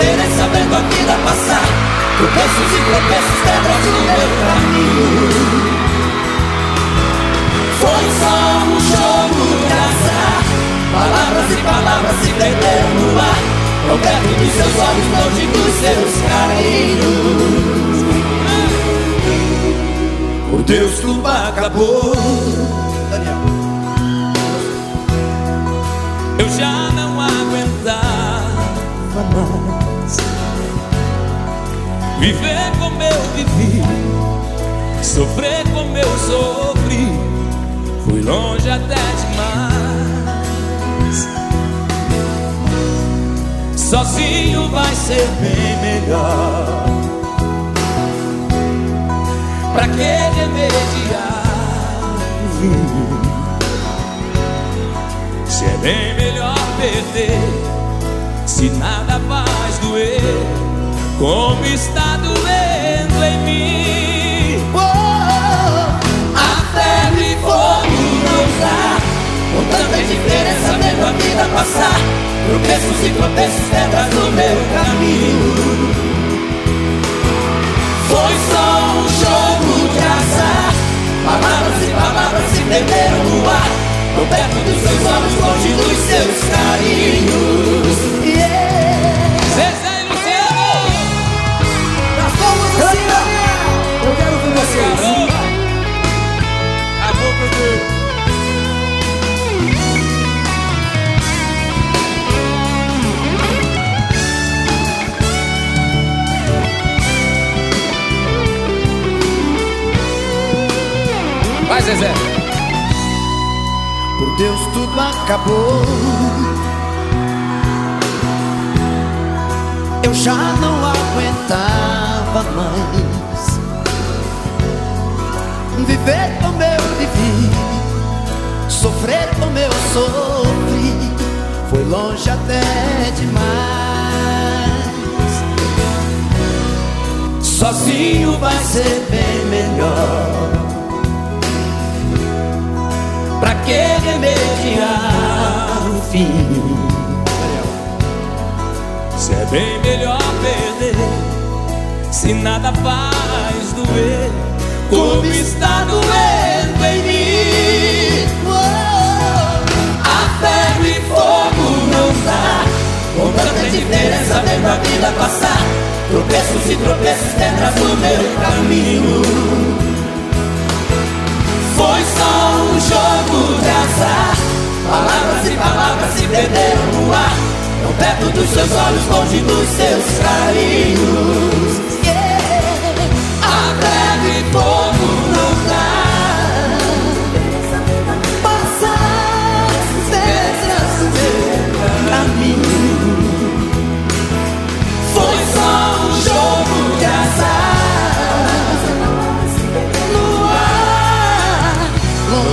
diferença vendo a vida passar. Tropeços e tropeços, pedras no meu caminho. Foi só um jogo de azar. Palavras e palavras se perderam no ar. Tão perto dos seus olhos, longe dos seus carinhos. Por Deus tudo acabou Viver como eu vivi Sofrer como eu sofri Fui longe até demais. Sozinho vai ser bem melhor. Pra que remediar Se é bem melhor perder Se nada como está doendo em mim. Oh, a febre e fogo não dá, com tanta indiferença vendo a vida passar. Tropeços e tropeços, pedras no meu caminho. Foi só um jogo de azar, palavras e palavras se perderam no ar. Tô perto dos seus olhos, longe dos seus carinhos. Vai, Zezé. Por Deus, tudo acabou. Eu já não aguentava mais viver como eu vivi, sofrer como eu sofri. Foi longe até demais. Sozinho vai ser bem melhor. Pra que remediar o fim? Se é bem melhor perder, se nada faz doer, como está doendo em mim. A febre e fogo não dá, com tanta diferença vendo a vida passar. Tropeços e tropeços, pedras no meu caminho. Jogo de azar Palavras e palavras se perderam no ar. Tão perto dos seus olhos, longe dos seus carinhos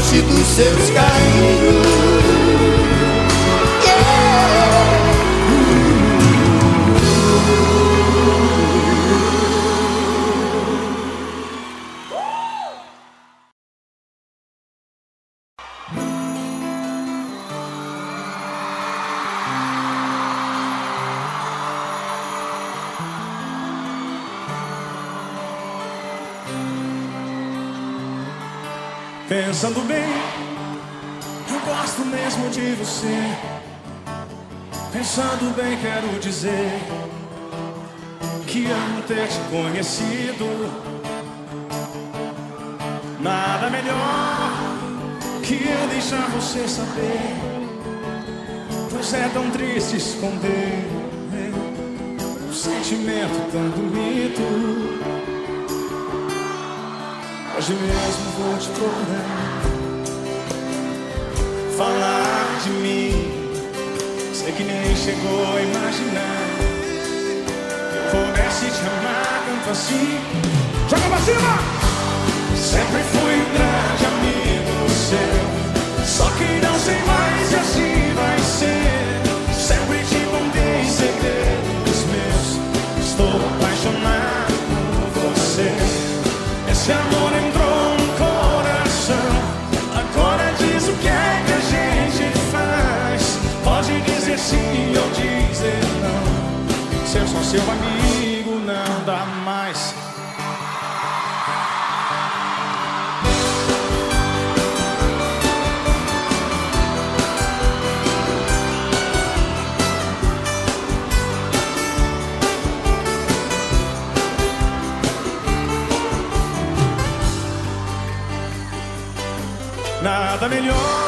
longe dos seus carinhos Pensando bem, eu gosto mesmo de você. Pensando bem, quero dizer que amo ter te conhecido. Nada melhor que eu deixar você saber. Pois é tão triste esconder um sentimento tão bonito. Hoje mesmo vou te procurar. Falar de mim. Sei que nem chegou a imaginar. Que eu pudesse te amar tanto assim. Joga pra cima! Sempre fui um grande amigo seu. Só que não sei mais se assim vai ser. Sempre te contei segredos meus. Estou apaixonado por você. Esse amor Pode dizer não Se eu só seu amigo, não dá mais. Nada melhor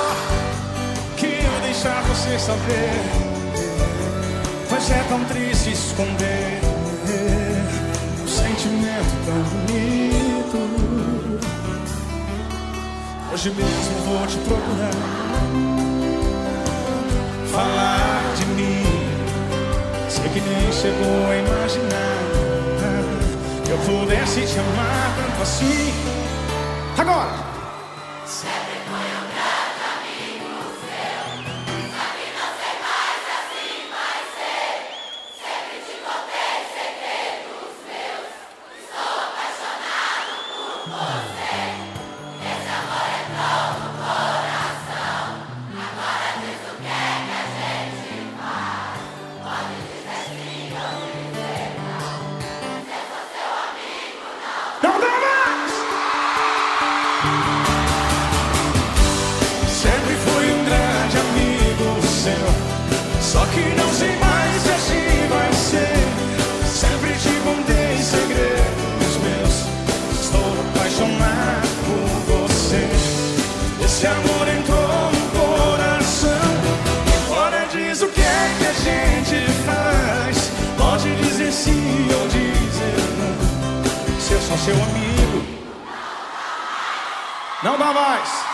saber. Pois é tão triste esconder um sentimento tão bonito. Hoje mesmo vou te procurar, falar de mim. Sei que nem chegou a imaginar que eu pudesse te amar tanto assim. Agora! Seu amigo. Não dá mais.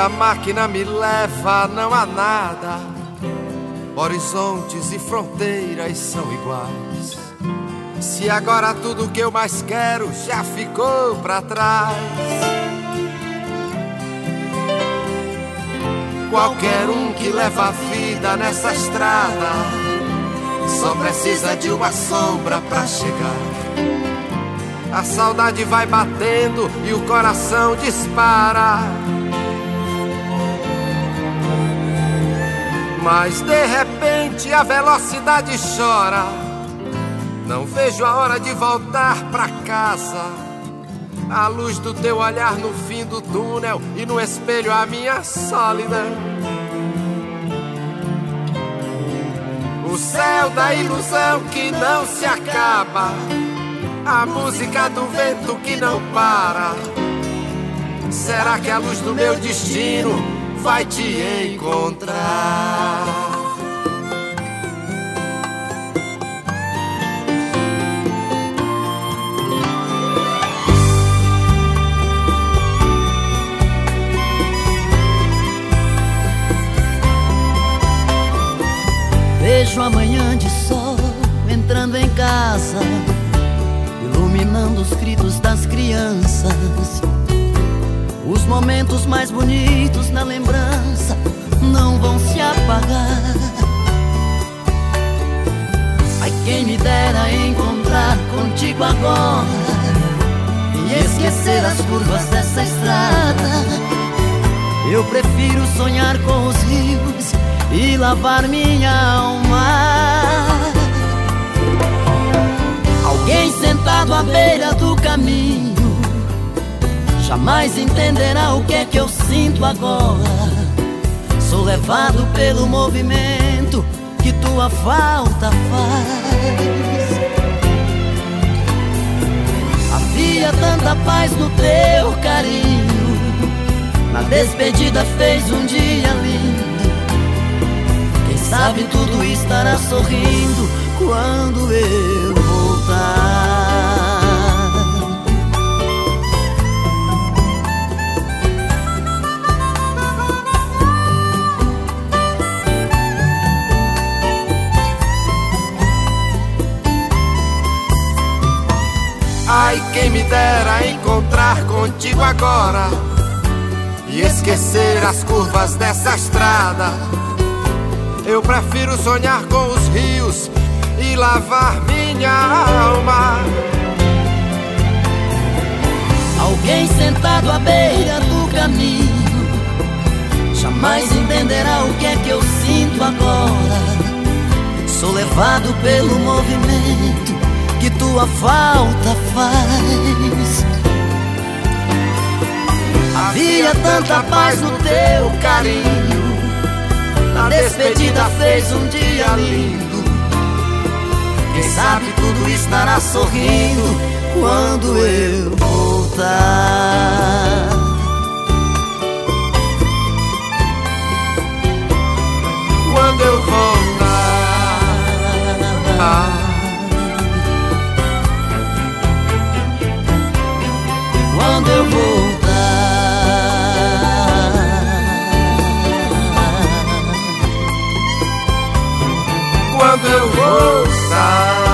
A máquina me leva não há nada. Horizontes e fronteiras são iguais. Se agora tudo que eu mais quero já ficou pra trás. Qualquer um que leva a vida nessa estrada só precisa de uma sombra pra chegar. A saudade vai batendo e o coração dispara. Mas de repente a velocidade chora. Não vejo a hora de voltar pra casa. A luz do teu olhar no fim do túnel e no espelho a minha solidão. O céu da ilusão que não se acaba. A música do vento que não para. Será que a luz do meu destino vai te encontrar? Vejo a manhã de sol entrando em casa, iluminando os gritos das crianças. Os momentos mais bonitos na lembrança não vão se apagar. Ai, quem me dera encontrar contigo agora e esquecer as curvas dessa estrada. Eu prefiro sonhar com os rios e lavar minha alma. Alguém sentado à beira do caminho jamais entenderá o que é que eu sinto agora. Sou levado pelo movimento que tua falta faz. Havia tanta paz no teu carinho. Na despedida fez um dia lindo. Quem sabe tudo estará sorrindo quando eu voltar. Dera encontrar contigo agora e esquecer as curvas dessa estrada. Eu prefiro sonhar com os rios e lavar minha alma. Alguém sentado à beira do caminho jamais entenderá o que é que eu sinto agora. Sou levado pelo movimento tua falta faz. Havia tanta paz no teu carinho. Na despedida fez um dia lindo. Quem sabe tudo estará sorrindo quando eu voltar. Quando eu voltar. Quando eu voltar. Quando eu voltar.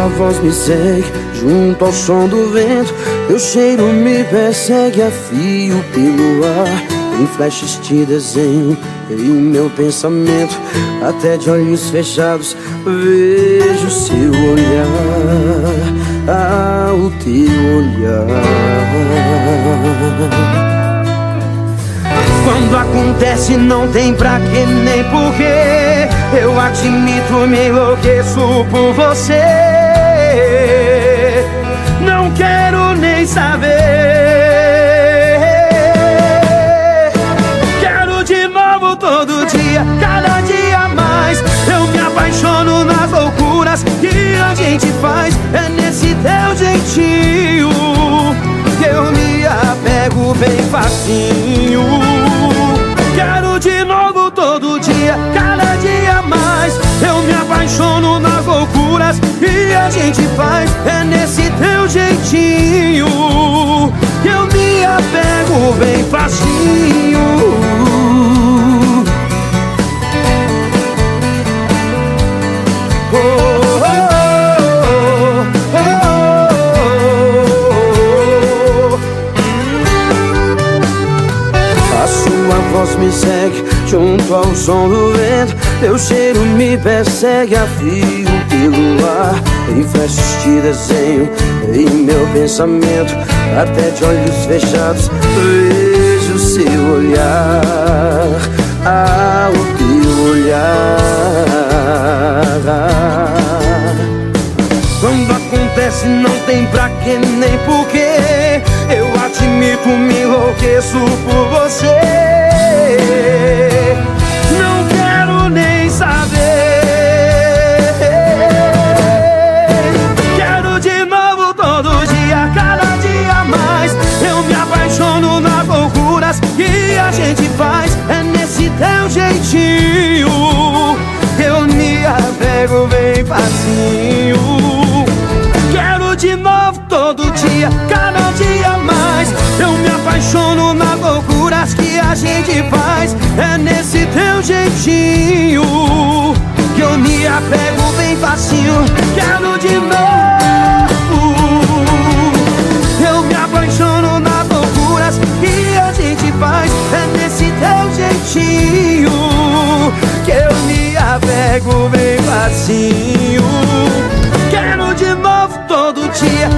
Sua voz me segue junto ao som do vento. Teu cheiro me persegue a fio pelo ar. Em flashes te desenho em meu pensamento. Até de olhos fechados vejo seu olhar. Ah, o teu olhar. Quando acontece não tem pra que nem porquê Eu admito, me enlouqueço por você Não quero nem saber. Quero de novo todo dia, cada dia mais. Eu me apaixono nas loucuras que a gente faz. É nesse teu jeitinho Que eu me apego bem facinho. De novo todo dia, cada. Eu me apaixono nas loucuras E a gente faz É nesse teu jeitinho Que eu me apego bem facinho. Sua voz me segue junto ao som do vento. Teu cheiro me persegue a fio pelo ar Em flashes de desenho em meu pensamento. Até de olhos fechados vejo seu olhar. Ah, o teu olhar. Quando acontece não tem pra que nem porquê Eu admito, me enlouqueço por você bem facinho. Quero de novo todo dia, cada dia mais. Eu me apaixono nas loucuras que a gente faz. É nesse teu jeitinho Que eu me apego bem facinho. Quero de novo. Eu me apaixono nas loucuras que a gente faz. É nesse teu jeitinho me apego bem facinho. Quero de novo todo dia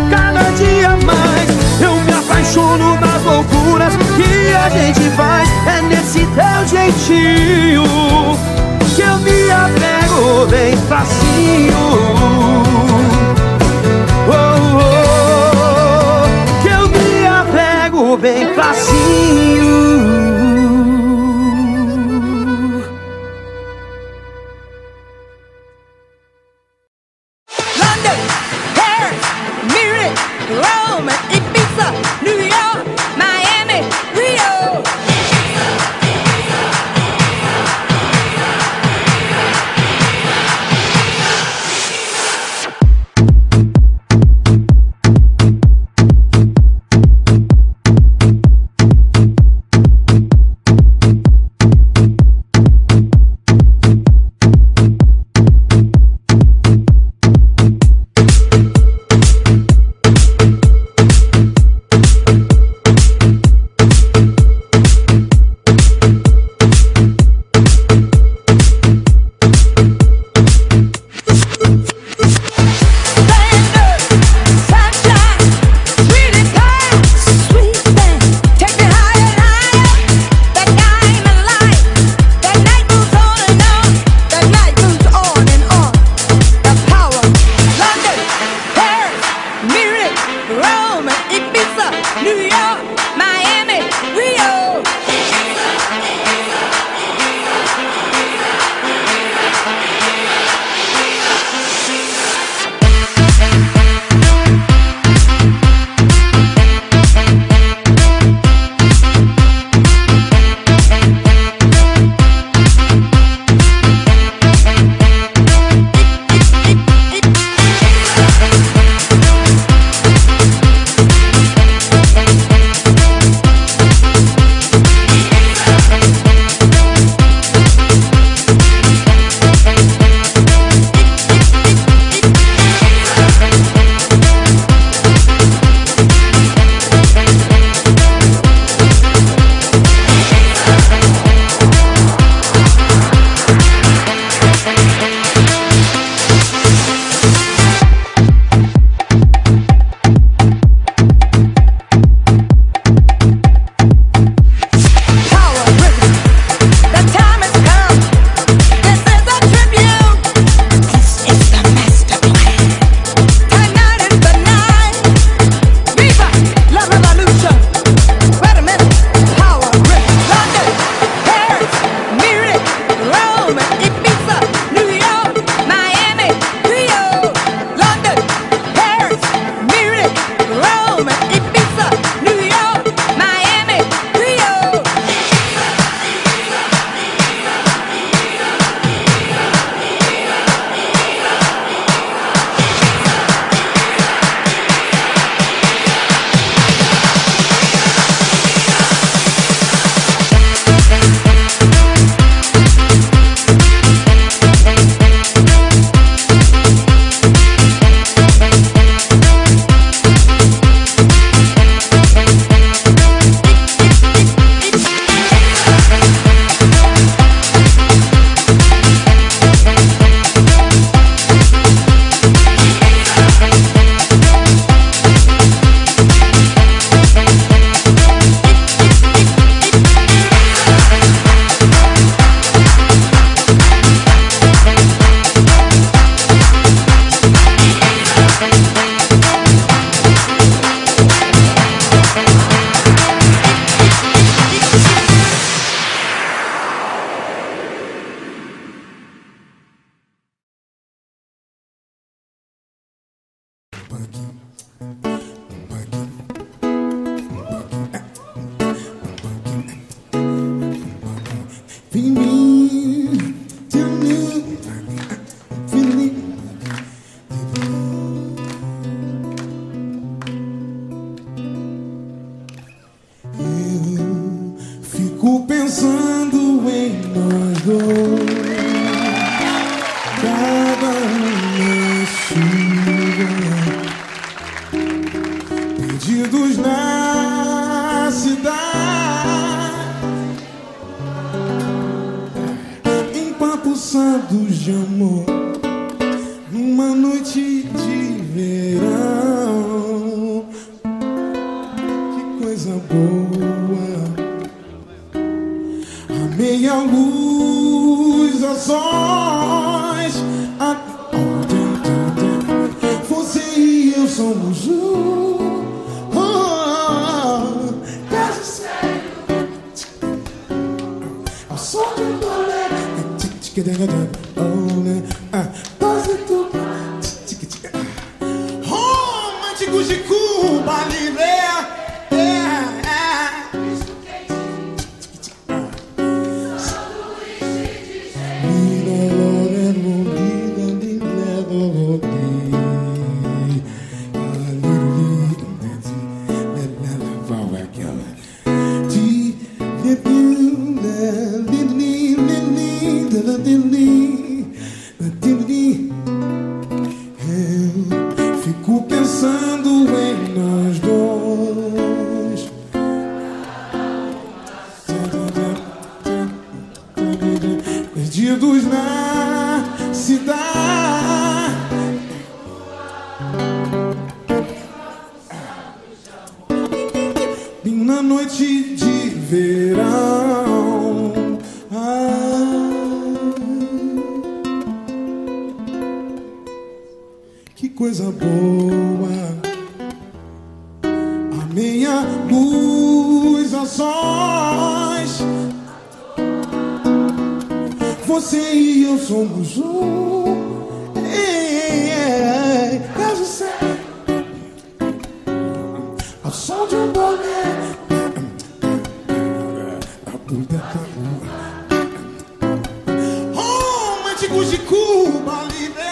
Homem de Cuba, livre.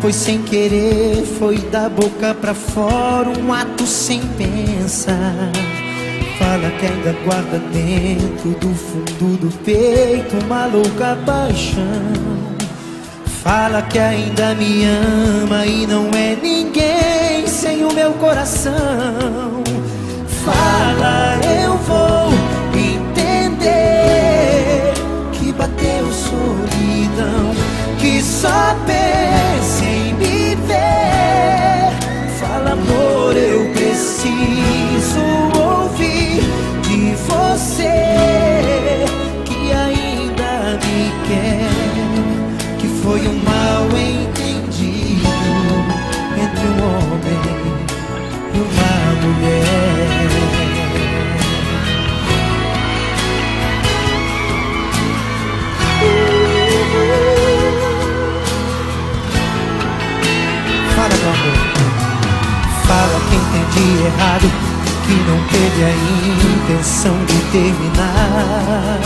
Foi sem querer, foi da boca pra fora, um ato sem pensar. Fala que ainda guarda dentro do fundo do peito uma louca paixão. Fala que ainda me ama e não é ninguém sem o meu coração. Fala, eu vou entender que bateu solidão, que só pensa. Passado que não teve a intenção de terminar.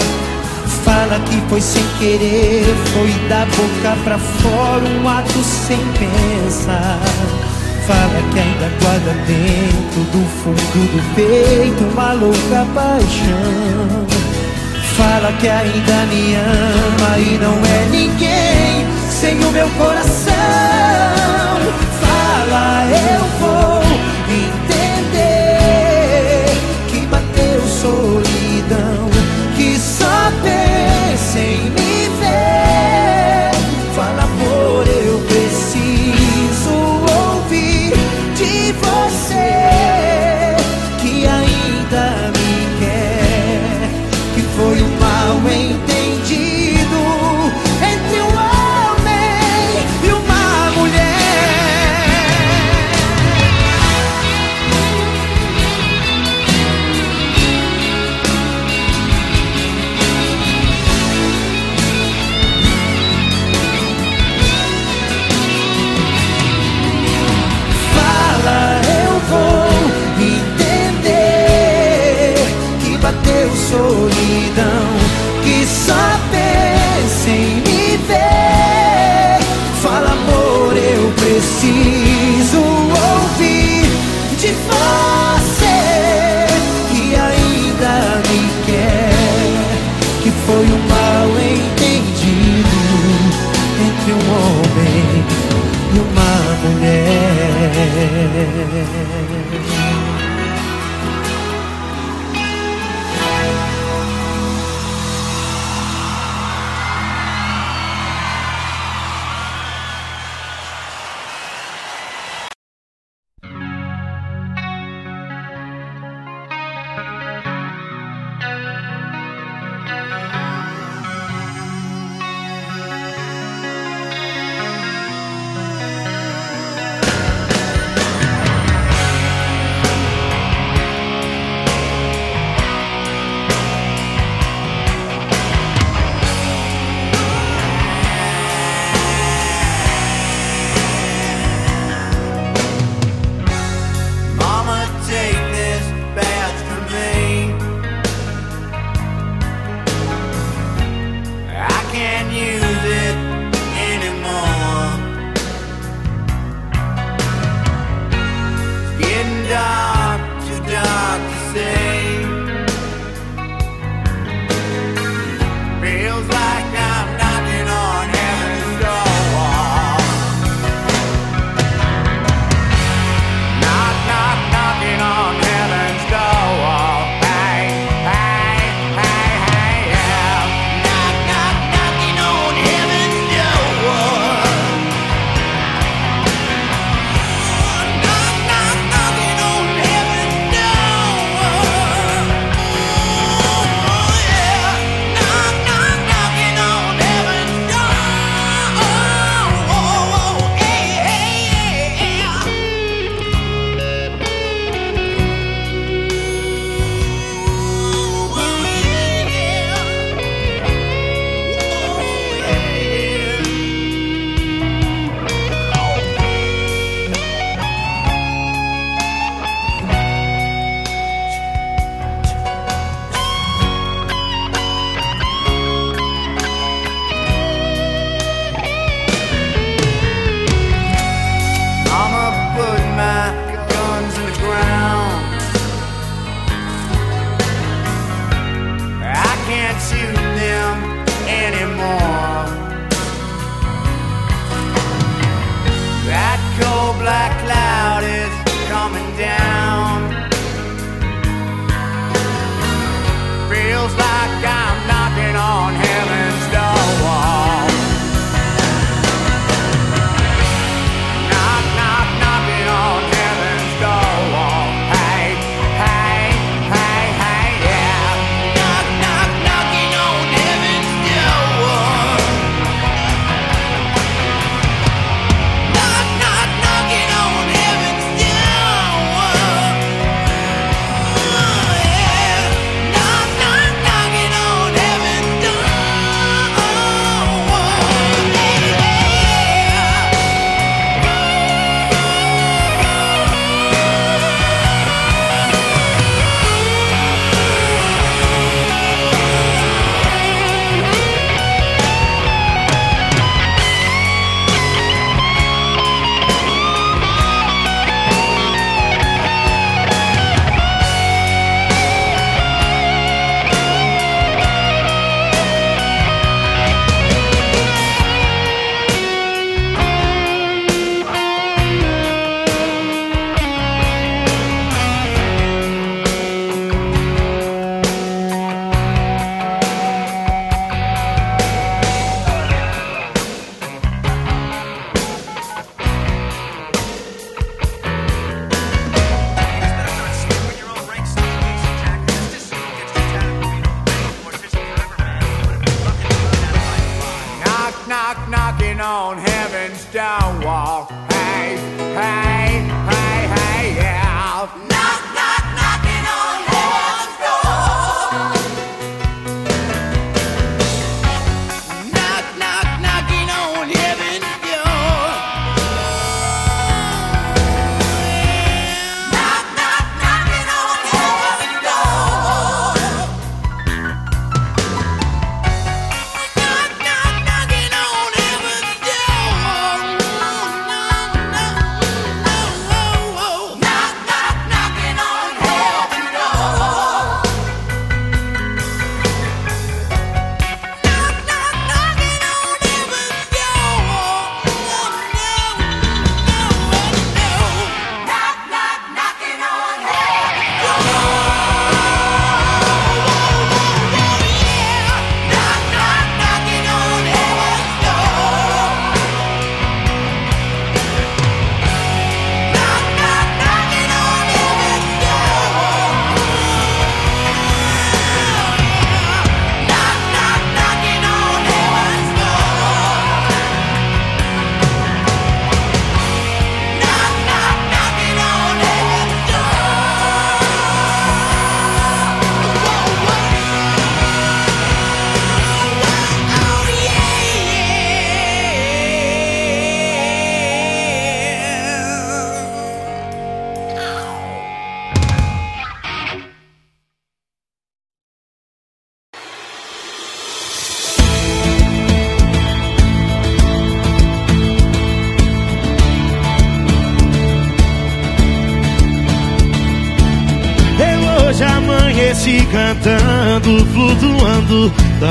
Fala que foi sem querer, foi da boca pra fora, um ato sem pensar. Fala que ainda guarda dentro do fundo do peito uma louca paixão. Fala que ainda me ama e não é ninguém sem o meu coração. Fala, eu vou 夜。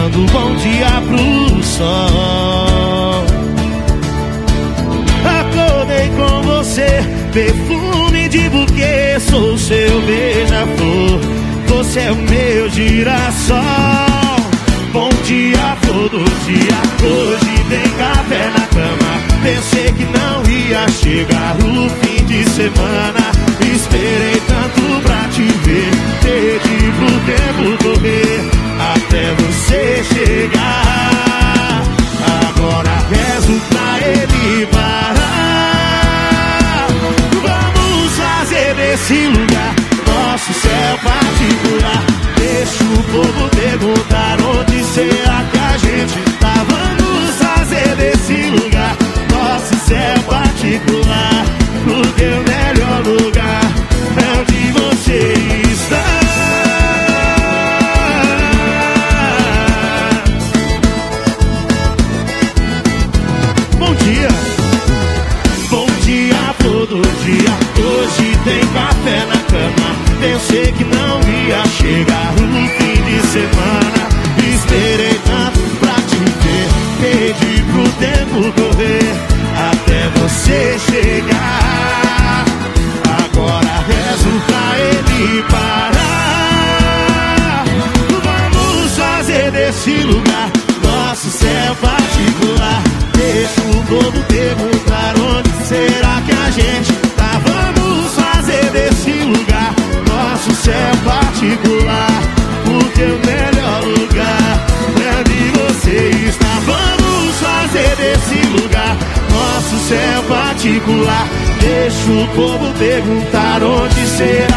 Quando parar. Vamos fazer desse lugar nosso céu particular. Deixa o povo perguntar onde será que a gente tá. Vamos fazer desse lugar nosso céu particular. O teu melhor lugar é de você está. Vamos fazer desse lugar nosso céu particular. Deixa o povo perguntar onde será.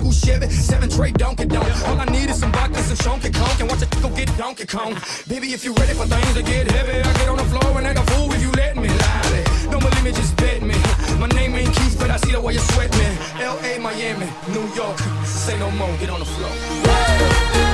School Chevy. Seven tray Donkey Donk. All I need is some vodka, some Shonky Conk, and watch it go get Donkey Kong. Baby, if you ready for things to get heavy, I get on the floor and act a fool if you let me. Lie. Don't believe me, just bet me. My name ain't Keith, but I see the way you sweat me. L.A., Miami, New York. Say no more, get on the floor.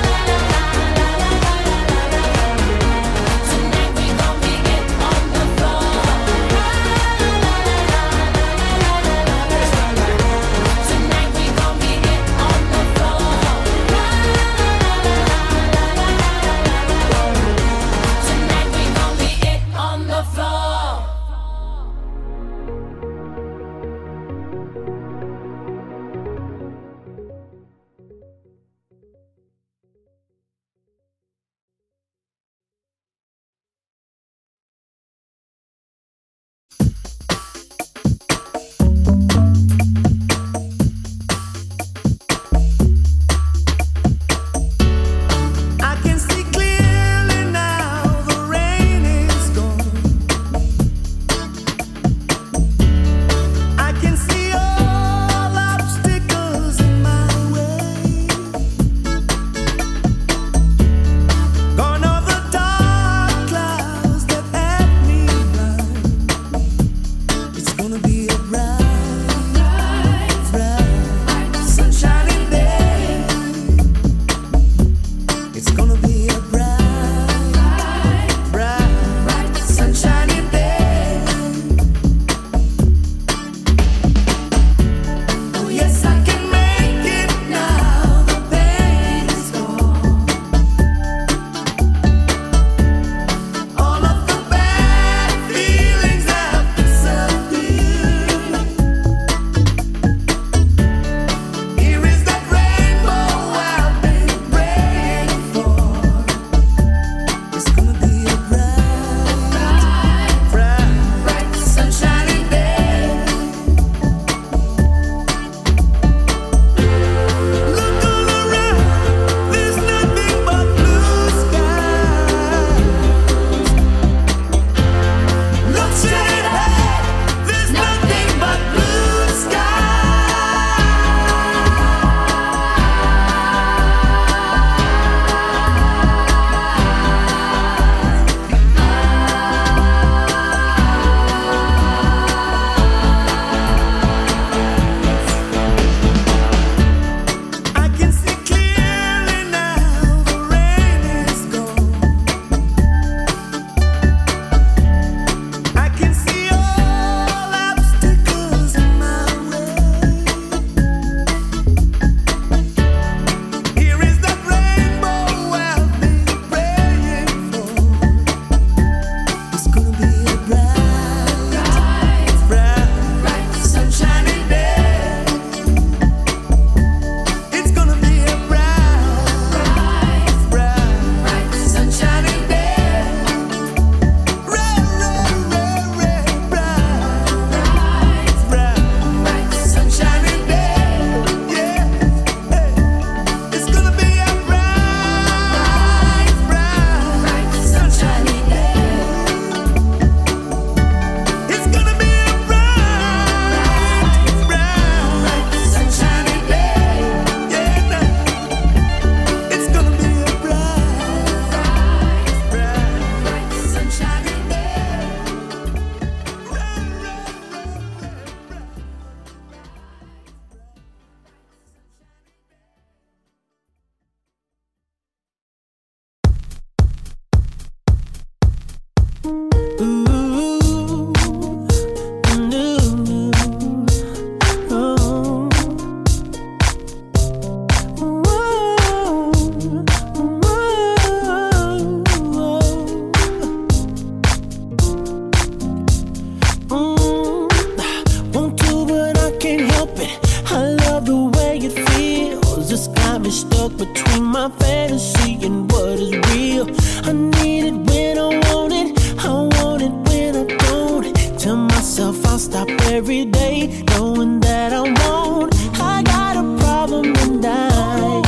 I've been stuck between my fantasy and what is real. I need it when I want it, I want it when I don't. Tell myself I'll stop every day, knowing that I won't. I got a problem and I,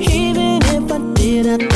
even if I did, I.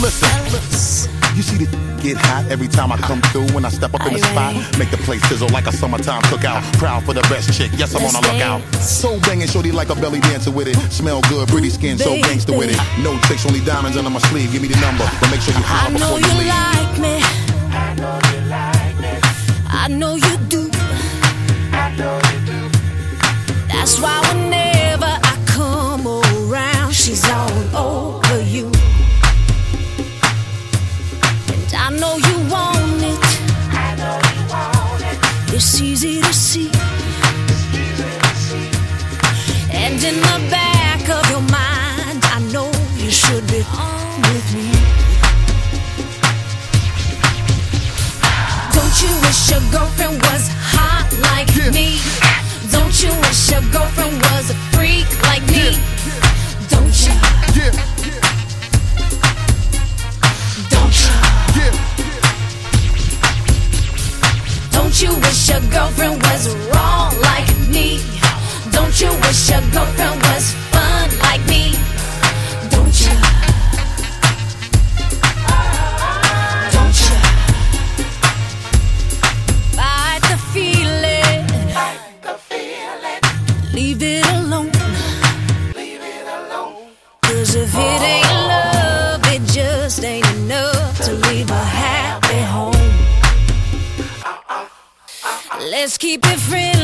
Listen. You see the get hot every time I come through when I step up in the spot. Make the place sizzle like a summertime cookout. Proud for the best chick, yes, I'm on the lookout. So banging, shorty like a belly dancer with it. Smell good, pretty skin, so gangster with it. No tricks, only diamonds under my sleeve. Give me the number, but make sure you I holler know before you leave. like me. I know you like me. I know you do. I know you do. That's why whenever I come around, she's all over oh. It's easy to see. And in the back of your mind, I know you should be home with me. Don't you wish your girlfriend was hot like me? Don't you wish your girlfriend was a freak like me? You wish your girlfriend was wrong like me? Don't you wish your girlfriend was fun like me? Let's keep it friendly.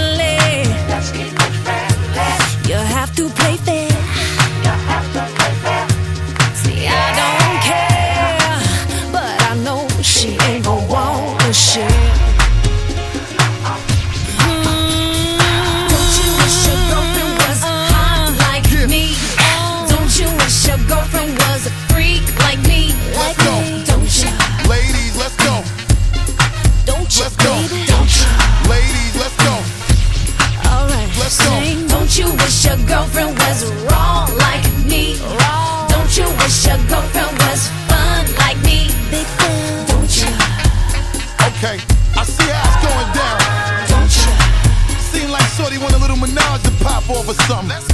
something. Let's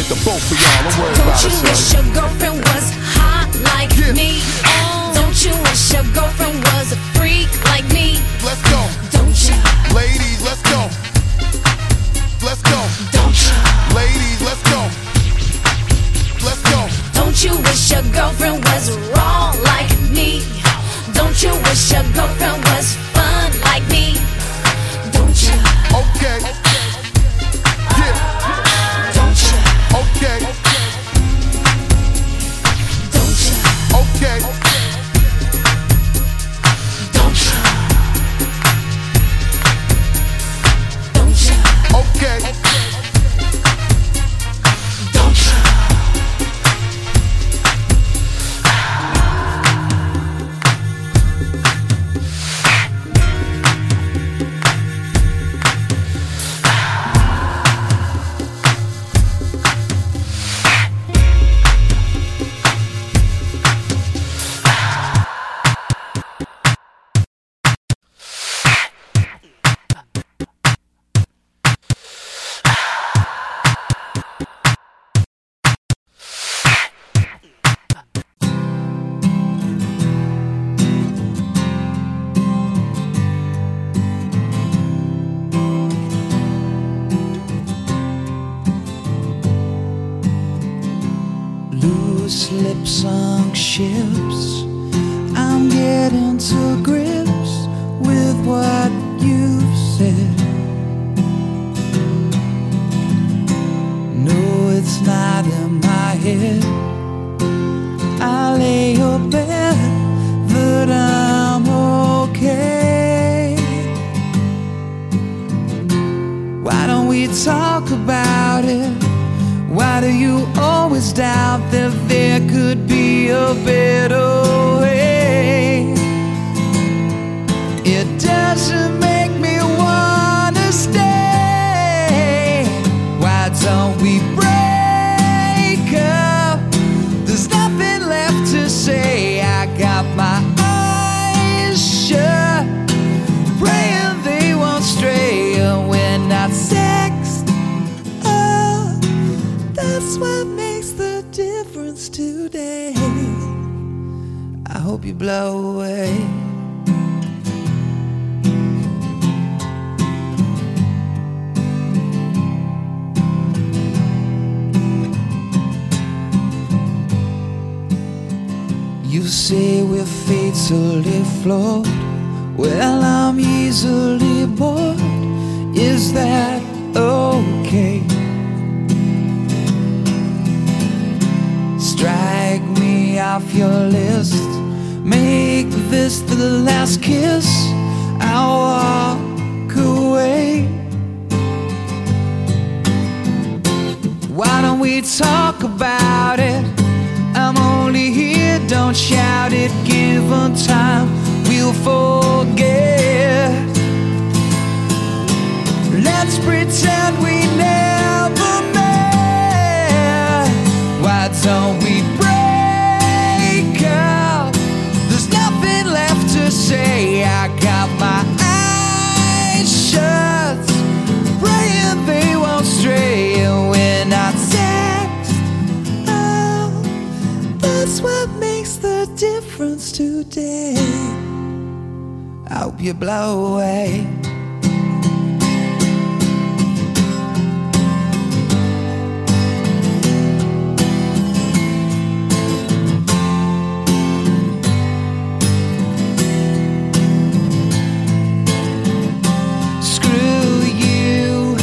hit the boat for y'all. Don't worry Don't about you wish your girlfriend was hot like me? Oh. Don't you wish your girlfriend was a freak like me? Let's go. Don't you? Ladies, let's go. Let's go. Don't you? Ladies, let's go. Let's go. Don't you wish your girlfriend was wrong like me? Don't you wish your girlfriend was fun like me? Don't you? Okay. night. Screw you,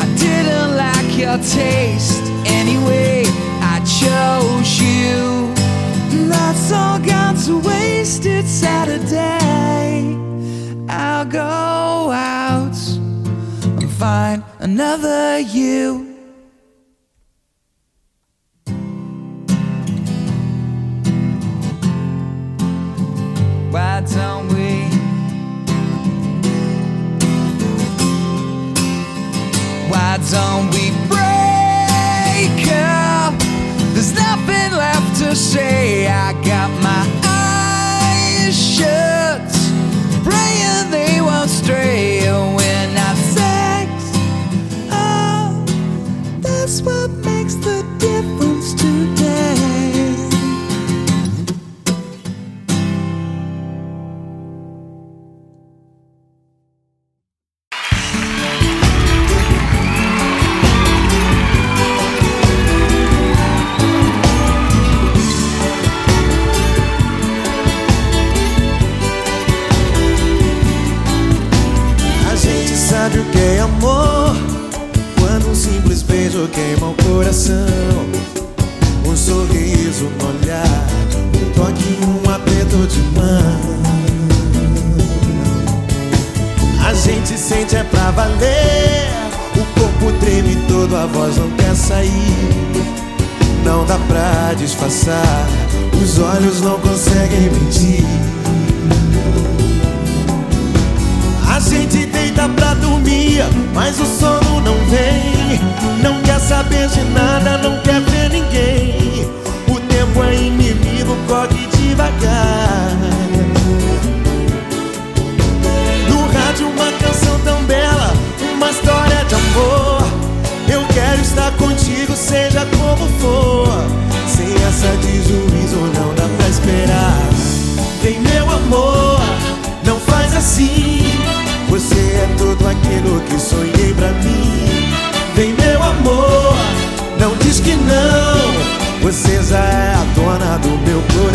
I didn't like your taste anyway. I chose you, and that's all gone to waste. It's Saturday. another you.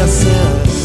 crianças.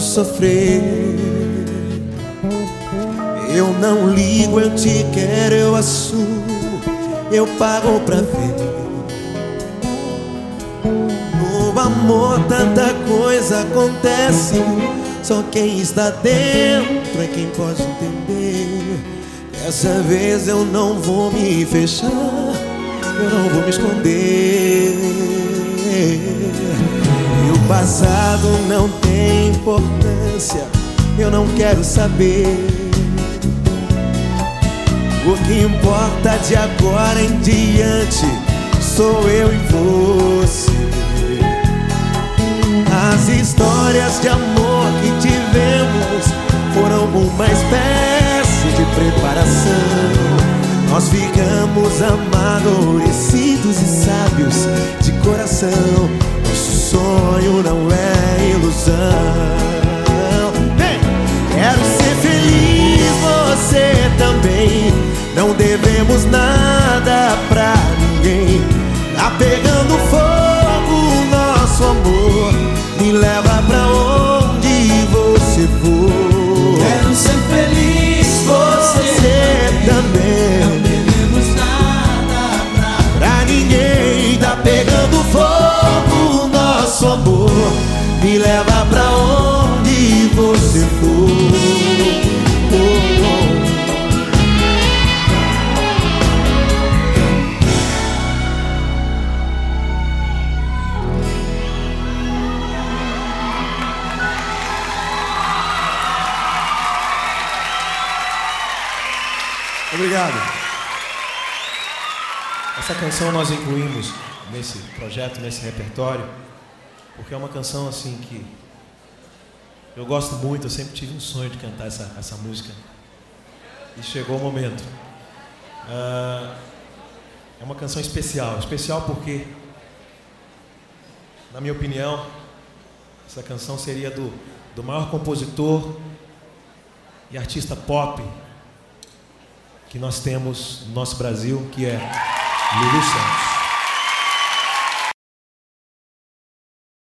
Sofrer. Eu não ligo, eu te quero, eu assumo, eu pago pra ver. No amor tanta coisa acontece, só quem está dentro é quem pode entender. Dessa vez eu não vou me fechar, eu não vou me esconder. O passado não tem importância, eu não quero saber. O que importa de agora em diante sou eu e você. As histórias de amor que tivemos foram uma espécie de preparação. Nós ficamos amadurecidos e sábios de coração. Sonho não é ilusão. Vem! Quero ser feliz, você também. Não devemos nada pra ninguém. Tá pegando fogo o nosso amor. Me leva pra onde Me leva pra onde você for. Obrigado. Essa canção nós incluímos nesse projeto, nesse repertório, porque é uma canção assim que eu gosto muito, eu sempre tive um sonho de cantar essa, essa música. E chegou o momento. Ah, é uma canção especial, especial porque, na minha opinião, essa canção seria do, do maior compositor e artista pop que nós temos no nosso Brasil, que é Lulu Santos.